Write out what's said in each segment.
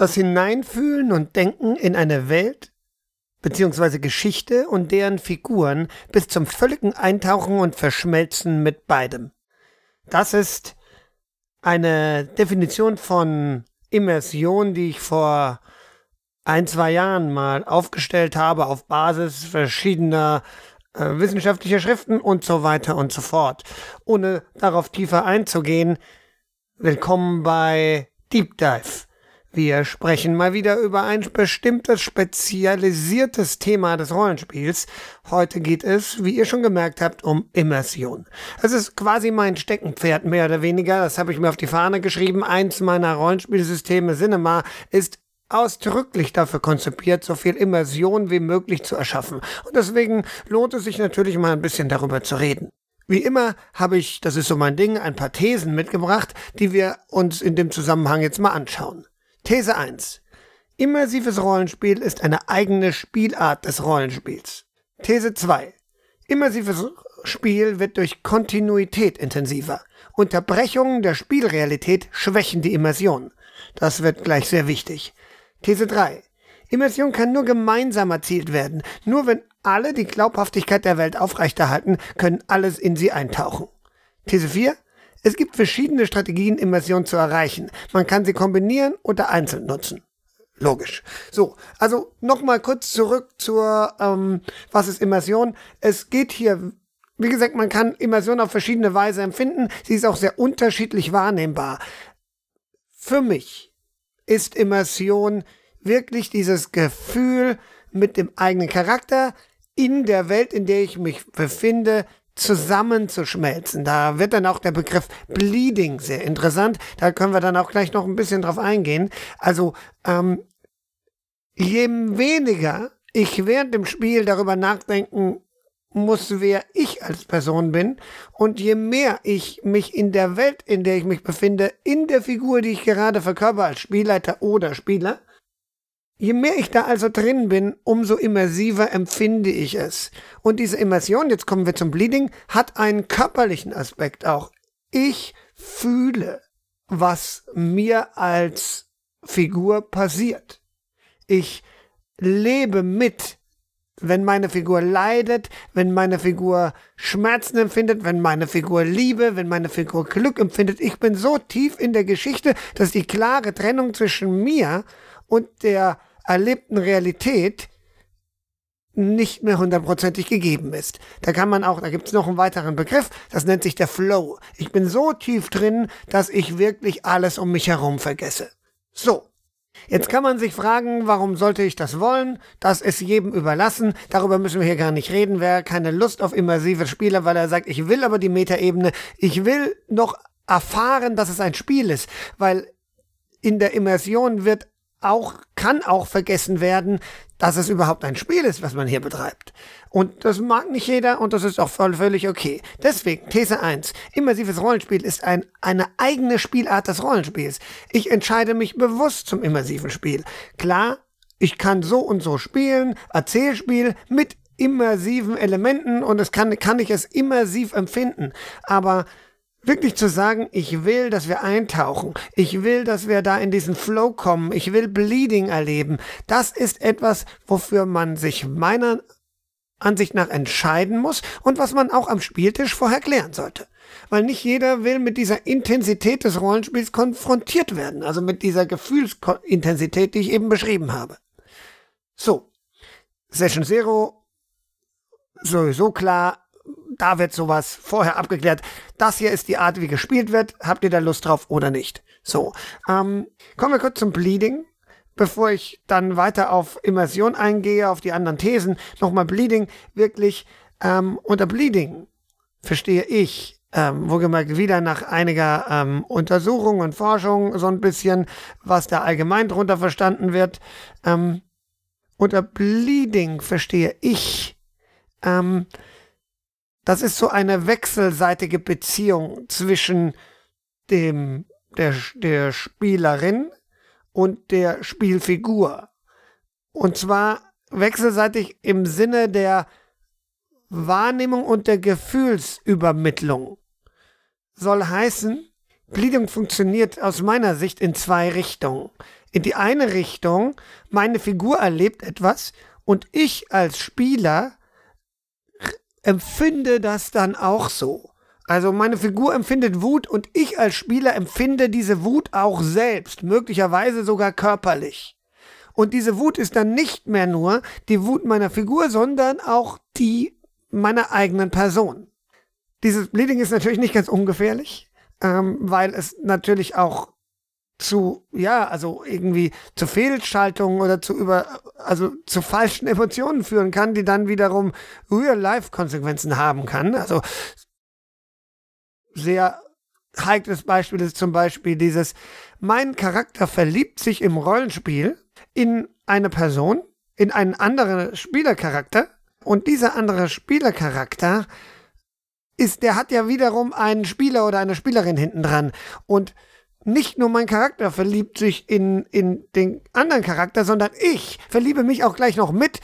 das Hineinfühlen und Denken in eine Welt bzw. Geschichte und deren Figuren bis zum völligen Eintauchen und Verschmelzen mit beidem. Das ist eine Definition von Immersion, die ich vor ein, zwei Jahren mal aufgestellt habe auf Basis verschiedener äh, wissenschaftlicher Schriften und so weiter und so fort. Ohne darauf tiefer einzugehen, willkommen bei Deep Dive. Wir sprechen mal wieder über ein bestimmtes spezialisiertes Thema des Rollenspiels. Heute geht es, wie ihr schon gemerkt habt, um Immersion. Es ist quasi mein Steckenpferd, mehr oder weniger. Das habe ich mir auf die Fahne geschrieben. Eins meiner Rollenspielsysteme Cinema ist ausdrücklich dafür konzipiert, so viel Immersion wie möglich zu erschaffen. Und deswegen lohnt es sich natürlich mal ein bisschen darüber zu reden. Wie immer habe ich, das ist so mein Ding, ein paar Thesen mitgebracht, die wir uns in dem Zusammenhang jetzt mal anschauen. These 1. Immersives Rollenspiel ist eine eigene Spielart des Rollenspiels. These 2. Immersives Spiel wird durch Kontinuität intensiver. Unterbrechungen der Spielrealität schwächen die Immersion. Das wird gleich sehr wichtig. These 3. Immersion kann nur gemeinsam erzielt werden. Nur wenn alle die Glaubhaftigkeit der Welt aufrechterhalten, können alles in sie eintauchen. These 4. Es gibt verschiedene Strategien, Immersion zu erreichen. Man kann sie kombinieren oder einzeln nutzen. Logisch. So, also nochmal kurz zurück zur, ähm, was ist Immersion? Es geht hier, wie gesagt, man kann Immersion auf verschiedene Weise empfinden. Sie ist auch sehr unterschiedlich wahrnehmbar. Für mich ist Immersion wirklich dieses Gefühl, mit dem eigenen Charakter in der Welt, in der ich mich befinde, zusammenzuschmelzen. Da wird dann auch der Begriff Bleeding sehr interessant. Da können wir dann auch gleich noch ein bisschen drauf eingehen. Also, ähm, je weniger ich während dem Spiel darüber nachdenken muss, wer ich als Person bin, und je mehr ich mich in der Welt, in der ich mich befinde, in der Figur, die ich gerade verkörper als Spielleiter oder Spieler, Je mehr ich da also drin bin, umso immersiver empfinde ich es. Und diese Immersion, jetzt kommen wir zum Bleeding, hat einen körperlichen Aspekt auch. Ich fühle, was mir als Figur passiert. Ich lebe mit, wenn meine Figur leidet, wenn meine Figur Schmerzen empfindet, wenn meine Figur Liebe, wenn meine Figur Glück empfindet. Ich bin so tief in der Geschichte, dass die klare Trennung zwischen mir und der erlebten Realität nicht mehr hundertprozentig gegeben ist. Da kann man auch, da gibt es noch einen weiteren Begriff, das nennt sich der Flow. Ich bin so tief drin, dass ich wirklich alles um mich herum vergesse. So. Jetzt kann man sich fragen, warum sollte ich das wollen? Das ist jedem überlassen. Darüber müssen wir hier gar nicht reden. Wer keine Lust auf immersive Spiele, weil er sagt, ich will aber die Metaebene, ich will noch erfahren, dass es ein Spiel ist, weil in der Immersion wird auch, kann auch vergessen werden, dass es überhaupt ein Spiel ist, was man hier betreibt. Und das mag nicht jeder und das ist auch voll, völlig okay. Deswegen, These 1. Immersives Rollenspiel ist ein, eine eigene Spielart des Rollenspiels. Ich entscheide mich bewusst zum immersiven Spiel. Klar, ich kann so und so spielen, Erzählspiel mit immersiven Elementen und es kann, kann ich es immersiv empfinden. Aber wirklich zu sagen, ich will, dass wir eintauchen, ich will, dass wir da in diesen Flow kommen, ich will Bleeding erleben, das ist etwas, wofür man sich meiner Ansicht nach entscheiden muss und was man auch am Spieltisch vorher klären sollte. Weil nicht jeder will mit dieser Intensität des Rollenspiels konfrontiert werden, also mit dieser Gefühlsintensität, die ich eben beschrieben habe. So, Session Zero, sowieso klar, da wird sowas vorher abgeklärt. Das hier ist die Art, wie gespielt wird. Habt ihr da Lust drauf oder nicht? So, ähm, kommen wir kurz zum Bleeding. Bevor ich dann weiter auf Immersion eingehe, auf die anderen Thesen, nochmal Bleeding. Wirklich, ähm, unter Bleeding verstehe ich, ähm, wohlgemerkt wieder nach einiger ähm, Untersuchung und Forschung so ein bisschen, was da allgemein drunter verstanden wird. Ähm, unter Bleeding verstehe ich, ähm, das ist so eine wechselseitige Beziehung zwischen dem, der, der Spielerin und der Spielfigur. Und zwar wechselseitig im Sinne der Wahrnehmung und der Gefühlsübermittlung. Soll heißen, Bleeding funktioniert aus meiner Sicht in zwei Richtungen. In die eine Richtung, meine Figur erlebt etwas und ich als Spieler empfinde das dann auch so. Also meine Figur empfindet Wut und ich als Spieler empfinde diese Wut auch selbst, möglicherweise sogar körperlich. Und diese Wut ist dann nicht mehr nur die Wut meiner Figur, sondern auch die meiner eigenen Person. Dieses Bleeding ist natürlich nicht ganz ungefährlich, ähm, weil es natürlich auch zu, ja, also irgendwie zu Fehlschaltungen oder zu über, also zu falschen Emotionen führen kann, die dann wiederum Real-Life-Konsequenzen haben kann. Also sehr heikles Beispiel ist zum Beispiel dieses, mein Charakter verliebt sich im Rollenspiel in eine Person, in einen anderen Spielercharakter und dieser andere Spielercharakter ist, der hat ja wiederum einen Spieler oder eine Spielerin hinten dran und nicht nur mein Charakter verliebt sich in, in den anderen Charakter, sondern ich verliebe mich auch gleich noch mit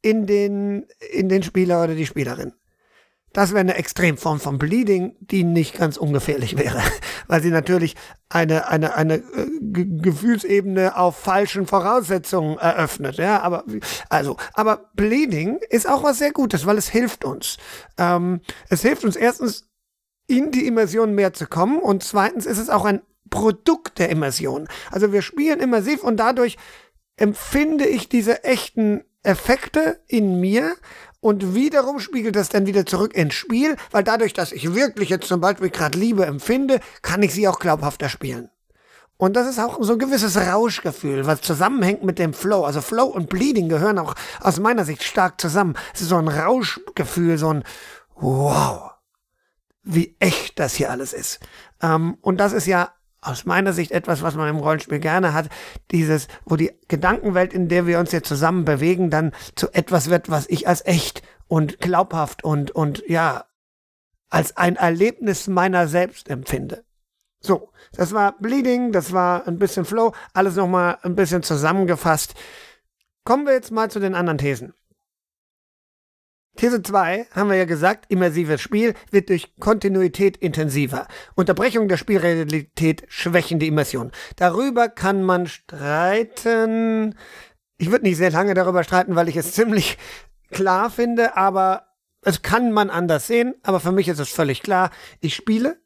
in den, in den Spieler oder die Spielerin. Das wäre eine Extremform von Bleeding, die nicht ganz ungefährlich wäre, weil sie natürlich eine, eine, eine äh, Gefühlsebene auf falschen Voraussetzungen eröffnet. Ja, aber, also, aber Bleeding ist auch was sehr Gutes, weil es hilft uns. Ähm, es hilft uns erstens, in die Immersion mehr zu kommen und zweitens ist es auch ein Produkt der Immersion. Also wir spielen immersiv und dadurch empfinde ich diese echten Effekte in mir und wiederum spiegelt das dann wieder zurück ins Spiel, weil dadurch, dass ich wirklich jetzt zum Beispiel gerade Liebe empfinde, kann ich sie auch glaubhafter spielen. Und das ist auch so ein gewisses Rauschgefühl, was zusammenhängt mit dem Flow. Also Flow und Bleeding gehören auch aus meiner Sicht stark zusammen. Es ist so ein Rauschgefühl, so ein Wow, wie echt das hier alles ist. Ähm, und das ist ja aus meiner Sicht etwas, was man im Rollenspiel gerne hat, dieses, wo die Gedankenwelt, in der wir uns jetzt zusammen bewegen, dann zu etwas wird, was ich als echt und glaubhaft und, und ja, als ein Erlebnis meiner selbst empfinde. So, das war Bleeding, das war ein bisschen Flow, alles nochmal ein bisschen zusammengefasst. Kommen wir jetzt mal zu den anderen Thesen. These 2 haben wir ja gesagt, immersives Spiel wird durch Kontinuität intensiver. Unterbrechung der Spielrealität schwächen die Immersion. Darüber kann man streiten. Ich würde nicht sehr lange darüber streiten, weil ich es ziemlich klar finde, aber es kann man anders sehen. Aber für mich ist es völlig klar. Ich spiele,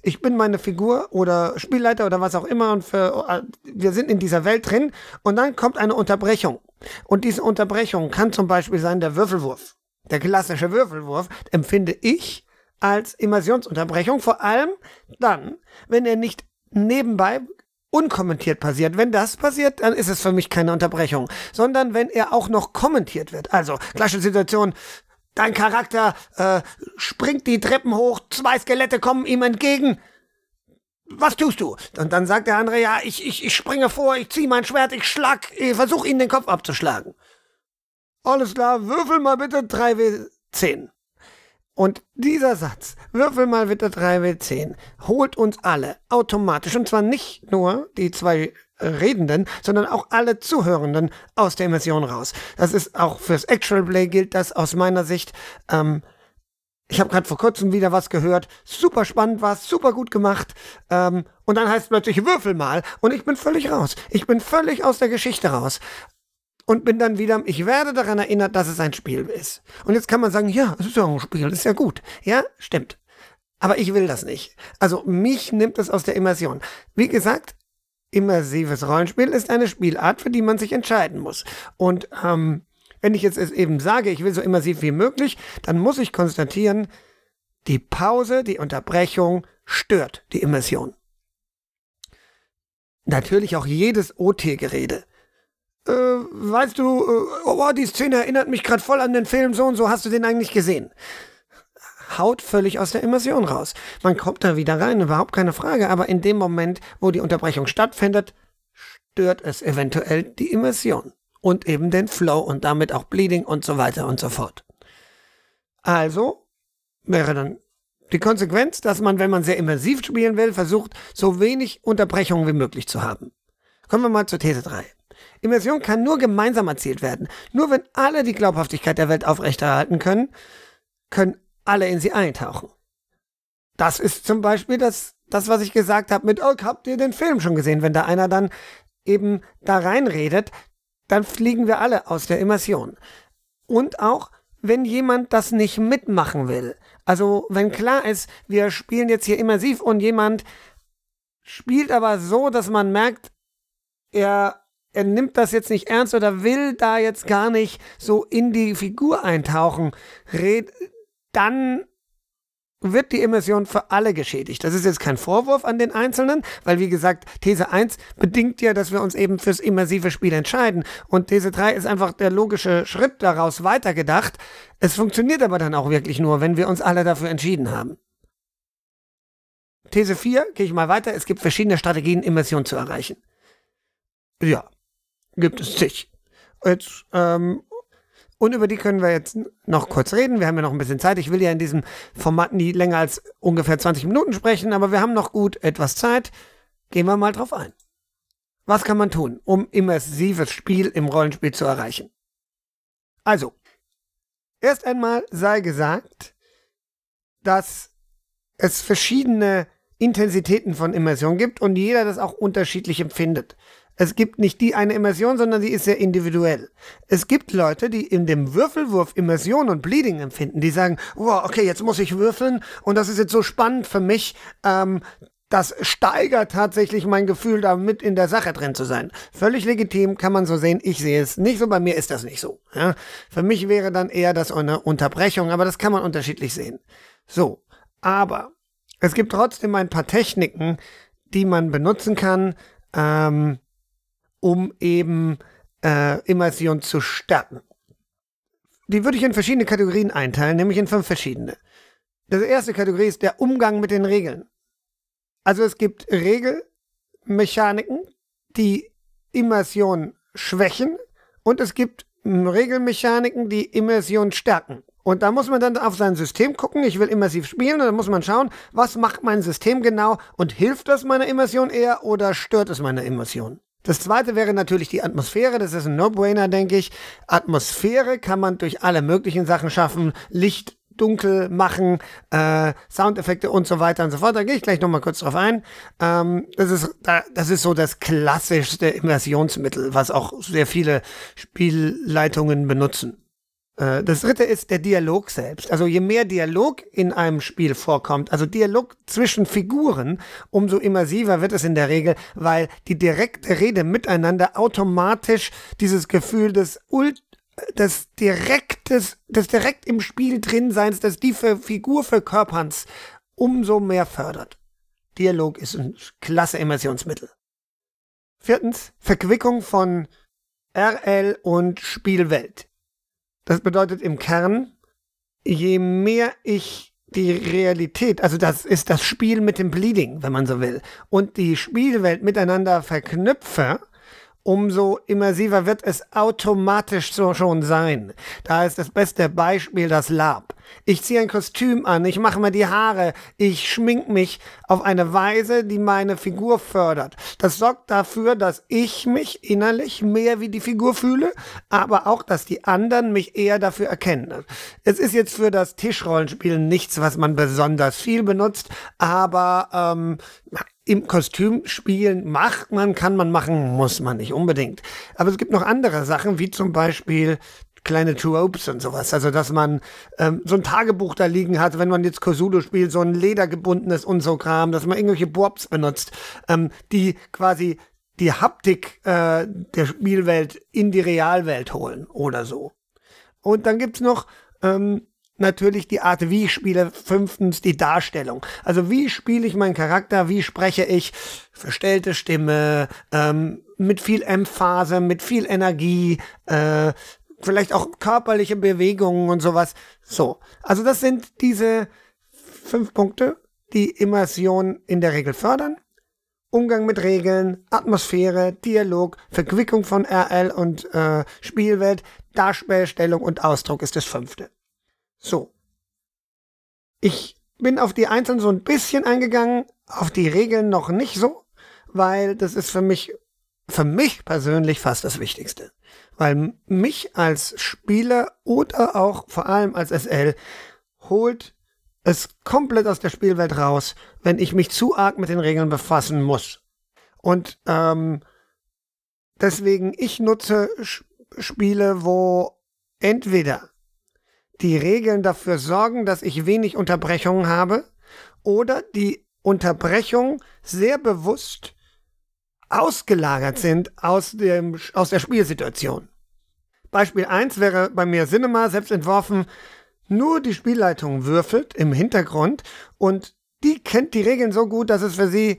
ich bin meine Figur oder Spielleiter oder was auch immer und für, wir sind in dieser Welt drin und dann kommt eine Unterbrechung. Und diese Unterbrechung kann zum Beispiel sein der Würfelwurf. Der klassische Würfelwurf empfinde ich als Immersionsunterbrechung, vor allem dann, wenn er nicht nebenbei unkommentiert passiert. Wenn das passiert, dann ist es für mich keine Unterbrechung, sondern wenn er auch noch kommentiert wird. Also, gleiche Situation, dein Charakter äh, springt die Treppen hoch, zwei Skelette kommen ihm entgegen. Was tust du? Und dann sagt der andere, ja, ich, ich, ich springe vor, ich ziehe mein Schwert, ich schlag, ich versuche ihn den Kopf abzuschlagen. Alles klar, würfel mal bitte 3W10. Und dieser Satz, würfel mal bitte 3W10, holt uns alle automatisch, und zwar nicht nur die zwei Redenden, sondern auch alle Zuhörenden aus der Immersion raus. Das ist auch fürs Actual Play gilt das aus meiner Sicht. Ähm, ich habe gerade vor kurzem wieder was gehört. Super spannend war super gut gemacht. Ähm, und dann heißt es plötzlich, würfel mal. Und ich bin völlig raus. Ich bin völlig aus der Geschichte raus und bin dann wieder, ich werde daran erinnert, dass es ein Spiel ist. Und jetzt kann man sagen, ja, es ist ja ein Spiel, ist ja gut. Ja, stimmt. Aber ich will das nicht. Also mich nimmt es aus der Immersion. Wie gesagt, immersives Rollenspiel ist eine Spielart, für die man sich entscheiden muss. Und ähm, wenn ich jetzt eben sage, ich will so immersiv wie möglich, dann muss ich konstatieren, die Pause, die Unterbrechung stört die Immersion. Natürlich auch jedes OT-Gerede äh, weißt du, äh, oh, die Szene erinnert mich gerade voll an den Film so und so, hast du den eigentlich gesehen? Haut völlig aus der Immersion raus. Man kommt da wieder rein, überhaupt keine Frage, aber in dem Moment, wo die Unterbrechung stattfindet, stört es eventuell die Immersion und eben den Flow und damit auch Bleeding und so weiter und so fort. Also wäre dann die Konsequenz, dass man, wenn man sehr immersiv spielen will, versucht, so wenig Unterbrechungen wie möglich zu haben. Kommen wir mal zur These 3. Immersion kann nur gemeinsam erzielt werden. Nur wenn alle die Glaubhaftigkeit der Welt aufrechterhalten können, können alle in sie eintauchen. Das ist zum Beispiel das das, was ich gesagt habe mit, oh, habt ihr den Film schon gesehen? Wenn da einer dann eben da reinredet, dann fliegen wir alle aus der Immersion. Und auch, wenn jemand das nicht mitmachen will. Also, wenn klar ist, wir spielen jetzt hier immersiv und jemand spielt aber so, dass man merkt, er, er nimmt das jetzt nicht ernst oder will da jetzt gar nicht so in die Figur eintauchen, red, dann wird die Immersion für alle geschädigt. Das ist jetzt kein Vorwurf an den Einzelnen, weil wie gesagt, These 1 bedingt ja, dass wir uns eben fürs immersive Spiel entscheiden. Und These 3 ist einfach der logische Schritt daraus weitergedacht. Es funktioniert aber dann auch wirklich nur, wenn wir uns alle dafür entschieden haben. These 4, gehe ich mal weiter, es gibt verschiedene Strategien, Immersion zu erreichen. Ja, gibt es sich. Jetzt ähm, und über die können wir jetzt noch kurz reden. Wir haben ja noch ein bisschen Zeit. Ich will ja in diesem Format nie länger als ungefähr 20 Minuten sprechen, aber wir haben noch gut etwas Zeit. Gehen wir mal drauf ein. Was kann man tun, um immersives Spiel im Rollenspiel zu erreichen? Also, erst einmal sei gesagt, dass es verschiedene Intensitäten von Immersion gibt und jeder das auch unterschiedlich empfindet. Es gibt nicht die eine Immersion, sondern die ist sehr individuell. Es gibt Leute, die in dem Würfelwurf Immersion und Bleeding empfinden, die sagen, wow, okay, jetzt muss ich würfeln und das ist jetzt so spannend für mich, ähm, das steigert tatsächlich mein Gefühl, da mit in der Sache drin zu sein. Völlig legitim, kann man so sehen. Ich sehe es nicht so, bei mir ist das nicht so. Ja? Für mich wäre dann eher das eine Unterbrechung, aber das kann man unterschiedlich sehen. So, aber es gibt trotzdem ein paar Techniken, die man benutzen kann, ähm, um eben äh, Immersion zu stärken. Die würde ich in verschiedene Kategorien einteilen, nämlich in fünf verschiedene. Das erste Kategorie ist der Umgang mit den Regeln. Also es gibt Regelmechaniken, die Immersion schwächen und es gibt Regelmechaniken, die Immersion stärken. Und da muss man dann auf sein System gucken. Ich will immersiv spielen und dann muss man schauen, was macht mein System genau und hilft das meiner Immersion eher oder stört es meine Immersion? Das zweite wäre natürlich die Atmosphäre. Das ist ein No-Brainer, denke ich. Atmosphäre kann man durch alle möglichen Sachen schaffen. Licht, dunkel machen, äh, Soundeffekte und so weiter und so fort. Da gehe ich gleich nochmal kurz drauf ein. Ähm, das, ist, das ist so das klassischste Immersionsmittel, was auch sehr viele Spielleitungen benutzen. Äh, das dritte ist der Dialog selbst. Also je mehr Dialog in einem Spiel vorkommt, also Dialog zwischen Figuren, umso immersiver wird es in der Regel, weil die direkte Rede miteinander automatisch dieses Gefühl des Ult des direktes, des direkt im Spiel drin seins, des die Figur verkörperns umso mehr fördert. Dialog ist ein klasse Immersionsmittel. Viertens, Verquickung von RL und Spielwelt. Das bedeutet im Kern, je mehr ich die Realität, also das ist das Spiel mit dem Bleeding, wenn man so will, und die Spielwelt miteinander verknüpfe, umso immersiver wird es automatisch so schon sein. Da ist das beste Beispiel das Lab. Ich ziehe ein Kostüm an, ich mache mir die Haare, ich schmink mich auf eine Weise, die meine Figur fördert. Das sorgt dafür, dass ich mich innerlich mehr wie die Figur fühle, aber auch, dass die anderen mich eher dafür erkennen. Es ist jetzt für das Tischrollenspiel nichts, was man besonders viel benutzt, aber ähm, im Kostüm spielen macht man, kann man machen, muss man nicht unbedingt. Aber es gibt noch andere Sachen, wie zum Beispiel kleine Tropes und sowas. Also, dass man ähm, so ein Tagebuch da liegen hat, wenn man jetzt Cthulhu spielt, so ein ledergebundenes und so Kram, dass man irgendwelche Bobs benutzt, ähm, die quasi die Haptik äh, der Spielwelt in die Realwelt holen oder so. Und dann gibt's noch ähm, natürlich die Art, wie ich spiele. Fünftens die Darstellung. Also wie spiele ich meinen Charakter, wie spreche ich, verstellte Stimme, ähm, mit viel Emphase, mit viel Energie, äh, vielleicht auch körperliche Bewegungen und sowas. So, also das sind diese fünf Punkte, die Immersion in der Regel fördern. Umgang mit Regeln, Atmosphäre, Dialog, Verquickung von RL und äh, Spielwelt, Darstellung und Ausdruck ist das fünfte. So. Ich bin auf die einzelnen so ein bisschen eingegangen, auf die Regeln noch nicht so, weil das ist für mich, für mich persönlich fast das Wichtigste weil mich als Spieler oder auch vor allem als SL holt es komplett aus der Spielwelt raus, wenn ich mich zu arg mit den Regeln befassen muss. Und ähm, deswegen, ich nutze Spiele, wo entweder die Regeln dafür sorgen, dass ich wenig Unterbrechungen habe, oder die Unterbrechungen sehr bewusst ausgelagert sind aus, dem, aus der Spielsituation. Beispiel 1 wäre bei mir Cinema, selbst entworfen, nur die Spielleitung würfelt im Hintergrund und die kennt die Regeln so gut, dass es für sie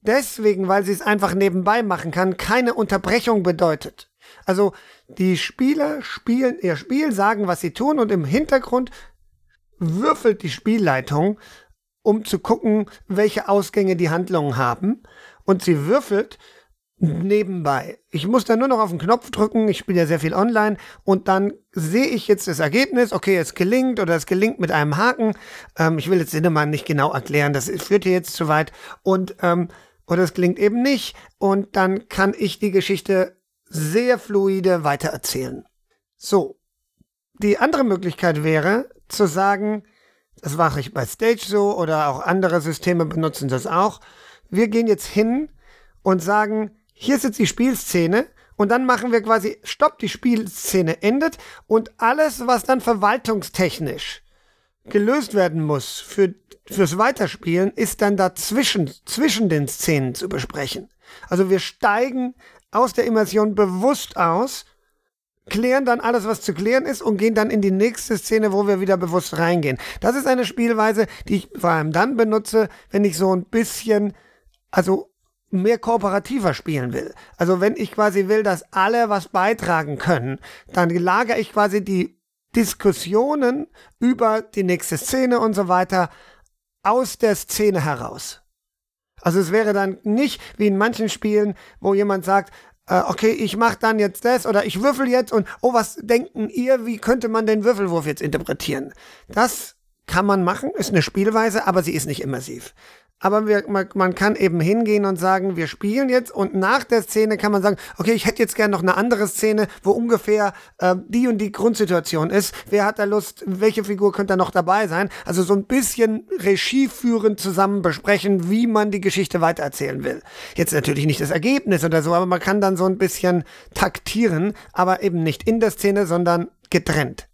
deswegen, weil sie es einfach nebenbei machen kann, keine Unterbrechung bedeutet. Also die Spieler spielen ihr Spiel, sagen, was sie tun und im Hintergrund würfelt die Spielleitung, um zu gucken, welche Ausgänge die Handlungen haben. Und sie würfelt nebenbei. Ich muss dann nur noch auf den Knopf drücken, ich spiele ja sehr viel online und dann sehe ich jetzt das Ergebnis, okay, es gelingt oder es gelingt mit einem Haken. Ähm, ich will jetzt Sinnemann nicht genau erklären, das führt hier jetzt zu weit und ähm, oder es gelingt eben nicht und dann kann ich die Geschichte sehr fluide weitererzählen. So, die andere Möglichkeit wäre zu sagen, das mache ich bei Stage so oder auch andere Systeme benutzen das auch. Wir gehen jetzt hin und sagen, hier ist jetzt die Spielszene und dann machen wir quasi, stopp, die Spielszene endet und alles, was dann verwaltungstechnisch gelöst werden muss für, fürs Weiterspielen, ist dann dazwischen, zwischen den Szenen zu besprechen. Also wir steigen aus der Immersion bewusst aus, klären dann alles, was zu klären ist und gehen dann in die nächste Szene, wo wir wieder bewusst reingehen. Das ist eine Spielweise, die ich vor allem dann benutze, wenn ich so ein bisschen, also mehr kooperativer spielen will. Also wenn ich quasi will, dass alle was beitragen können, dann lagere ich quasi die Diskussionen über die nächste Szene und so weiter aus der Szene heraus. Also es wäre dann nicht wie in manchen Spielen, wo jemand sagt, äh, okay, ich mache dann jetzt das oder ich würfel jetzt und oh, was denken ihr, wie könnte man den Würfelwurf jetzt interpretieren? Das kann man machen, ist eine Spielweise, aber sie ist nicht immersiv aber wir, man, kann eben hingehen und sagen, wir spielen jetzt und nach der Szene kann man sagen, okay, ich hätte jetzt gerne noch eine andere Szene, wo ungefähr äh, die und die Grundsituation ist. Wer hat da Lust, welche Figur könnte da noch dabei sein? Also so ein bisschen Regie führen, zusammen besprechen, wie man die Geschichte weitererzählen will. Jetzt natürlich nicht das Ergebnis oder so, aber man kann dann so ein bisschen taktieren, aber eben nicht in der Szene, sondern getrennt.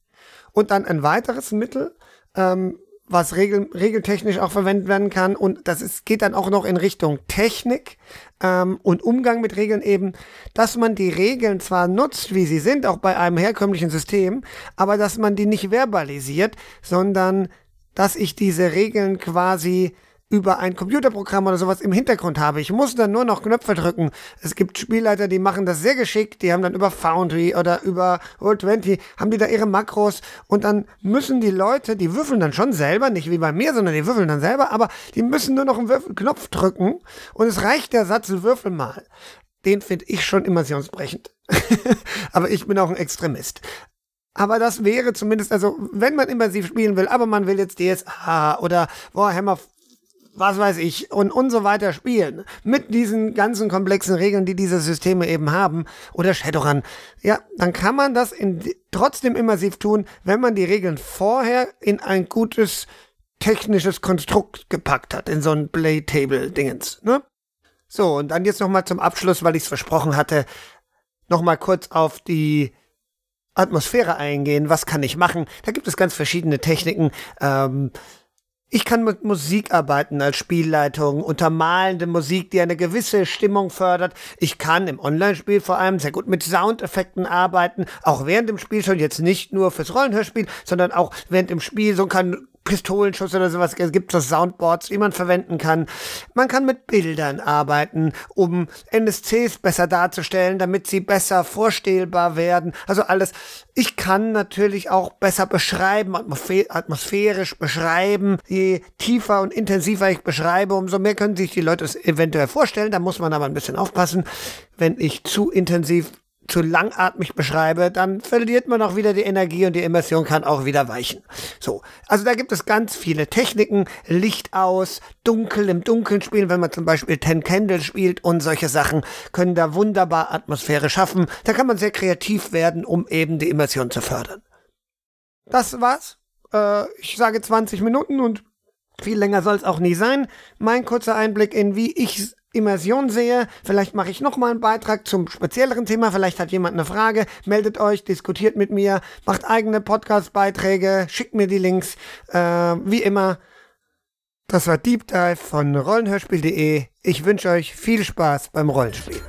Und dann ein weiteres Mittel, ähm, was regel, regeltechnisch auch verwendet werden kann. Und das ist, geht dann auch noch in Richtung Technik ähm, und Umgang mit Regeln eben, dass man die Regeln zwar nutzt, wie sie sind, auch bei einem herkömmlichen System, aber dass man die nicht verbalisiert, sondern dass ich diese Regeln quasi über ein Computerprogramm oder sowas im Hintergrund habe. Ich muss dann nur noch Knöpfe drücken. Es gibt Spielleiter, die machen das sehr geschickt. Die haben dann über Foundry oder über Roll20, haben die da ihre Makros und dann müssen die Leute, die würfeln dann schon selber, nicht wie bei mir, sondern die würfeln dann selber, aber die müssen nur noch einen Würfel Knopf drücken und es reicht der Satz, würfel mal. Den finde ich schon immersionsbrechend. aber ich bin auch ein Extremist. Aber das wäre zumindest, also wenn man immersiv spielen will, aber man will jetzt DSA oder Warhammer was weiß ich, und, und so weiter spielen. Mit diesen ganzen komplexen Regeln, die diese Systeme eben haben, oder Shadowrun, ja, dann kann man das in, trotzdem immersiv tun, wenn man die Regeln vorher in ein gutes technisches Konstrukt gepackt hat, in so ein Playtable-Dingens, ne? So, und dann jetzt nochmal zum Abschluss, weil ich es versprochen hatte, nochmal kurz auf die Atmosphäre eingehen. Was kann ich machen? Da gibt es ganz verschiedene Techniken. Ähm, ich kann mit Musik arbeiten als Spielleitung, untermalende Musik, die eine gewisse Stimmung fördert. Ich kann im Online-Spiel vor allem sehr gut mit Soundeffekten arbeiten, auch während dem Spiel schon jetzt nicht nur fürs Rollenhörspiel, sondern auch während im Spiel so kann Pistolenschuss oder sowas. Es gibt so Soundboards, die man verwenden kann. Man kann mit Bildern arbeiten, um NSCs besser darzustellen, damit sie besser vorstellbar werden. Also alles. Ich kann natürlich auch besser beschreiben, atmosphärisch beschreiben. Je tiefer und intensiver ich beschreibe, umso mehr können sich die Leute es eventuell vorstellen. Da muss man aber ein bisschen aufpassen. Wenn ich zu intensiv zu langatmig beschreibe, dann verliert man auch wieder die Energie und die Immersion kann auch wieder weichen. So, also da gibt es ganz viele Techniken, Licht aus, dunkel im Dunkeln spielen, wenn man zum Beispiel Ten Candle spielt und solche Sachen können da wunderbar Atmosphäre schaffen. Da kann man sehr kreativ werden, um eben die Immersion zu fördern. Das war's. Äh, ich sage 20 Minuten und Viel länger soll es auch nie sein. Mein kurzer Einblick in wie ich Immersion sehe. Vielleicht mache ich nochmal einen Beitrag zum spezielleren Thema. Vielleicht hat jemand eine Frage. Meldet euch, diskutiert mit mir, macht eigene Podcast-Beiträge, schickt mir die Links. Äh, wie immer. Das war Deep Dive von rollenhörspiel.de. Ich wünsche euch viel Spaß beim Rollenspiel.